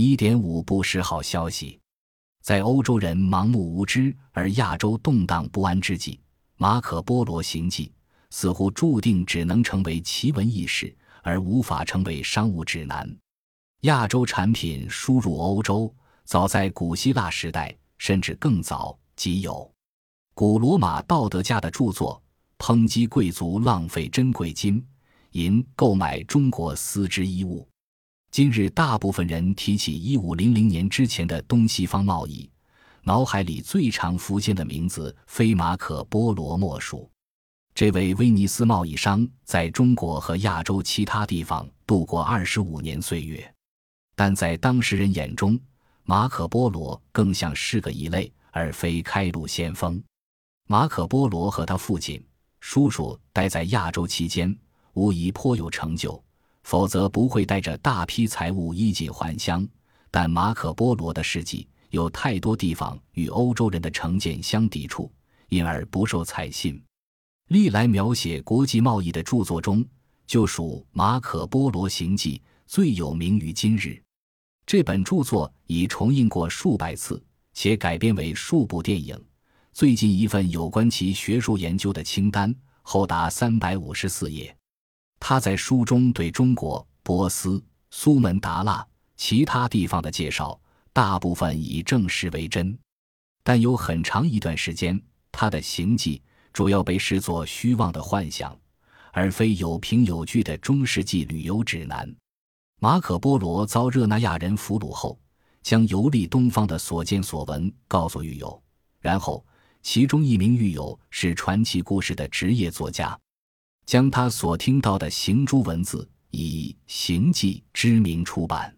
一点五不时好消息，在欧洲人盲目无知而亚洲动荡不安之际，马可·波罗行迹似乎注定只能成为奇闻异事，而无法成为商务指南。亚洲产品输入欧洲，早在古希腊时代，甚至更早，即有古罗马道德家的著作，抨击贵族浪费珍贵金银购买中国丝织衣物。今日，大部分人提起一五零零年之前的东西方贸易，脑海里最常浮现的名字非马可·波罗莫属。这位威尼斯贸易商在中国和亚洲其他地方度过二十五年岁月，但在当时人眼中，马可·波罗更像是个异类，而非开路先锋。马可·波罗和他父亲、叔叔待在亚洲期间，无疑颇有成就。否则不会带着大批财物衣锦还乡。但马可·波罗的事迹有太多地方与欧洲人的成见相抵触，因而不受采信。历来描写国际贸易的著作中，就属《马可·波罗行记》最有名于今日。这本著作已重印过数百次，且改编为数部电影。最近一份有关其学术研究的清单厚达三百五十四页。他在书中对中国、波斯、苏门答腊其他地方的介绍，大部分以证实为真，但有很长一段时间，他的行迹主要被视作虚妄的幻想，而非有凭有据的中世纪旅游指南。马可·波罗遭热那亚人俘虏后，将游历东方的所见所闻告诉狱友，然后其中一名狱友是传奇故事的职业作家。将他所听到的行诸文字以《行记》之名出版，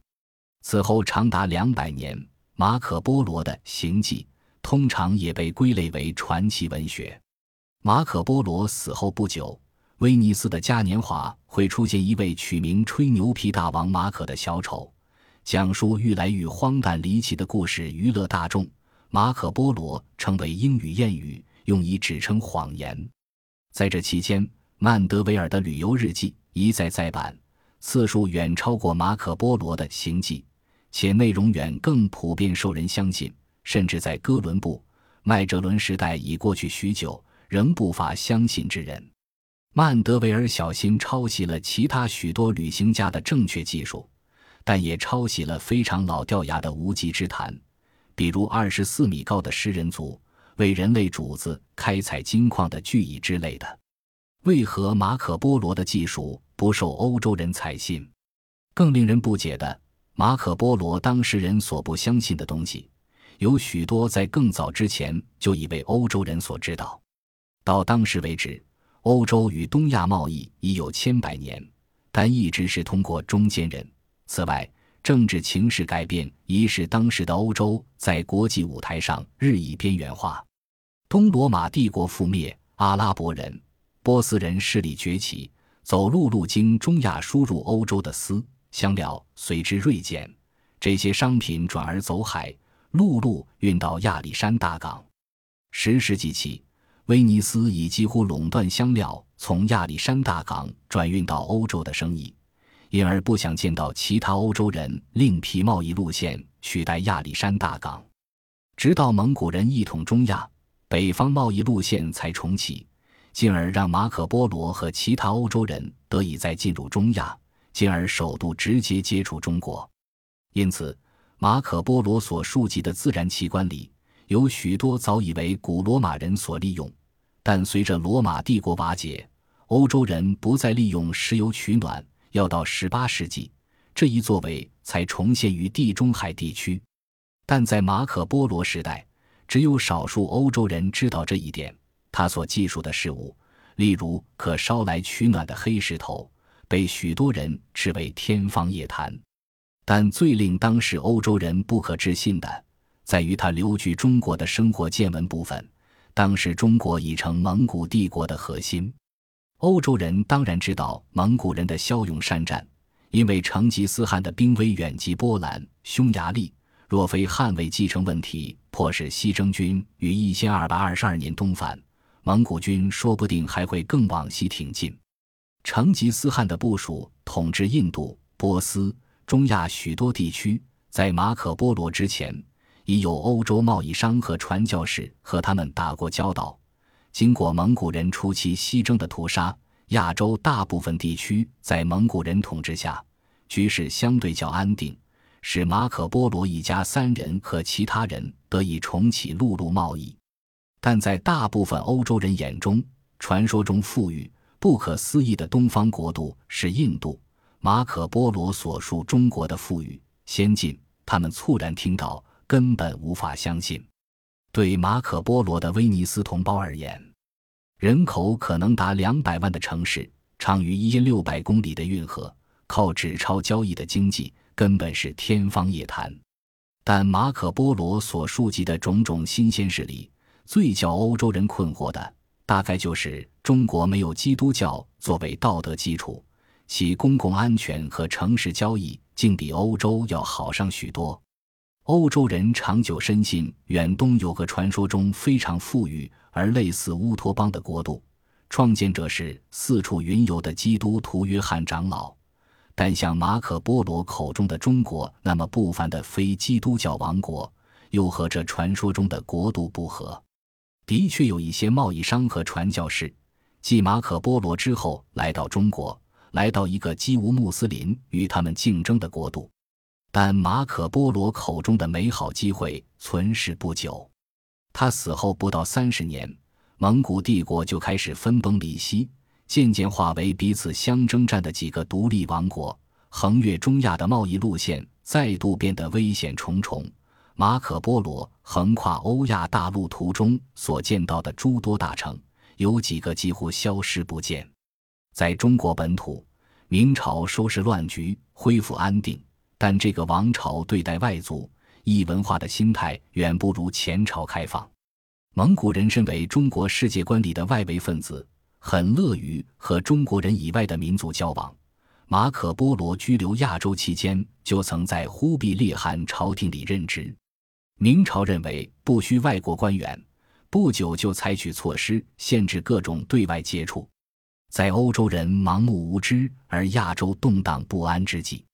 此后长达两百年，马可·波罗的《行记》通常也被归类为传奇文学。马可·波罗死后不久，威尼斯的嘉年华会出现一位取名“吹牛皮大王马可”的小丑，讲述愈来愈荒诞离奇的故事，娱乐大众。马可·波罗成为英语谚语，用以指称谎言。在这期间，曼德维尔的旅游日记一再再版，次数远超过马可·波罗的行记，且内容远更普遍受人相信。甚至在哥伦布、麦哲伦时代已过去许久，仍不乏相信之人。曼德维尔小心抄袭了其他许多旅行家的正确技术，但也抄袭了非常老掉牙的无稽之谈，比如二十四米高的食人族为人类主子开采金矿的巨蚁之类的。为何马可·波罗的技术不受欧洲人采信？更令人不解的，马可·波罗当时人所不相信的东西，有许多在更早之前就已被欧洲人所知道。到当时为止，欧洲与东亚贸易已有千百年，但一直是通过中间人。此外，政治情势改变，已使当时的欧洲在国际舞台上日益边缘化。东罗马帝国覆灭，阿拉伯人。波斯人势力崛起，走陆路经中亚输入欧洲的丝、香料随之锐减，这些商品转而走海，陆路运到亚历山大港。十世纪起，威尼斯已几乎垄断香料从亚历山大港转运到欧洲的生意，因而不想见到其他欧洲人另辟贸易路线取代亚历山大港。直到蒙古人一统中亚，北方贸易路线才重启。进而让马可·波罗和其他欧洲人得以再进入中亚，进而首度直接接触中国。因此，马可·波罗所述及的自然奇观里有许多早已为古罗马人所利用，但随着罗马帝国瓦解，欧洲人不再利用石油取暖，要到18世纪，这一作为才重现于地中海地区。但在马可·波罗时代，只有少数欧洲人知道这一点。他所记述的事物，例如可烧来取暖的黑石头，被许多人视为天方夜谭。但最令当时欧洲人不可置信的，在于他留居中国的生活见闻部分。当时中国已成蒙古帝国的核心。欧洲人当然知道蒙古人的骁勇善战，因为成吉思汗的兵威远及波兰、匈牙利。若非汉魏继承问题迫使西征军于一千二百二十二年东返。蒙古军说不定还会更往西挺进。成吉思汗的部署统治印度、波斯、中亚许多地区，在马可·波罗之前，已有欧洲贸易商和传教士和他们打过交道。经过蒙古人初期西征的屠杀，亚洲大部分地区在蒙古人统治下，局势相对较安定，使马可·波罗一家三人和其他人得以重启陆路贸易。但在大部分欧洲人眼中，传说中富裕、不可思议的东方国度是印度。马可·波罗所述中国的富裕先进，他们猝然听到，根本无法相信。对马可·波罗的威尼斯同胞而言，人口可能达两百万的城市，长于一六百公里的运河，靠纸钞交易的经济根本是天方夜谭。但马可·波罗所述及的种种新鲜事例，最叫欧洲人困惑的，大概就是中国没有基督教作为道德基础。其公共安全和城市交易竟比欧洲要好上许多。欧洲人长久深信，远东有个传说中非常富裕而类似乌托邦的国度，创建者是四处云游的基督徒约翰长老。但像马可·波罗口中的中国那么不凡的非基督教王国，又和这传说中的国度不合。的确有一些贸易商和传教士，继马可·波罗之后来到中国。来到一个基无穆斯林与他们竞争的国度，但马可·波罗口中的美好机会存世不久。他死后不到三十年，蒙古帝国就开始分崩离析，渐渐化为彼此相征战的几个独立王国。横越中亚的贸易路线再度变得危险重重。马可·波罗横跨欧亚大陆途中所见到的诸多大城，有几个几乎消失不见。在中国本土，明朝收拾乱局，恢复安定，但这个王朝对待外族、异文化的心态远不如前朝开放。蒙古人身为中国世界观里的外围分子，很乐于和中国人以外的民族交往。马可·波罗居留亚洲期间，就曾在忽必烈汗朝廷里任职。明朝认为不需外国官员，不久就采取措施限制各种对外接触。在欧洲人盲目无知而亚洲动荡不安之际，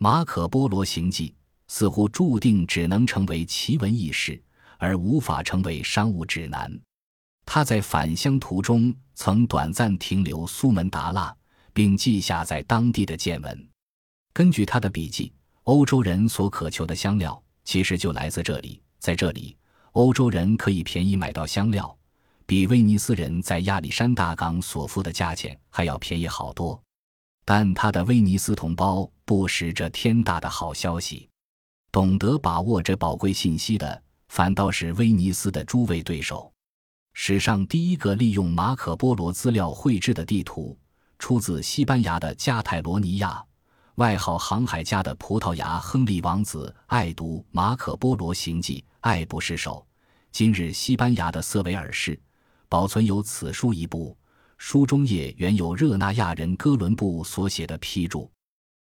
马可·波罗行迹似乎注定只能成为奇闻异事，而无法成为商务指南。他在返乡途中曾短暂停留苏门答腊，并记下在当地的见闻。根据他的笔记，欧洲人所渴求的香料其实就来自这里。在这里，欧洲人可以便宜买到香料。比威尼斯人在亚历山大港所付的价钱还要便宜好多，但他的威尼斯同胞不识这天大的好消息，懂得把握这宝贵信息的反倒是威尼斯的诸位对手。史上第一个利用马可·波罗资料绘制的地图，出自西班牙的加泰罗尼亚，外号“航海家”的葡萄牙亨利王子爱读马可·波罗行记，爱不释手。今日西班牙的瑟维尔市。保存有此书一部，书中页原有热那亚人哥伦布所写的批注。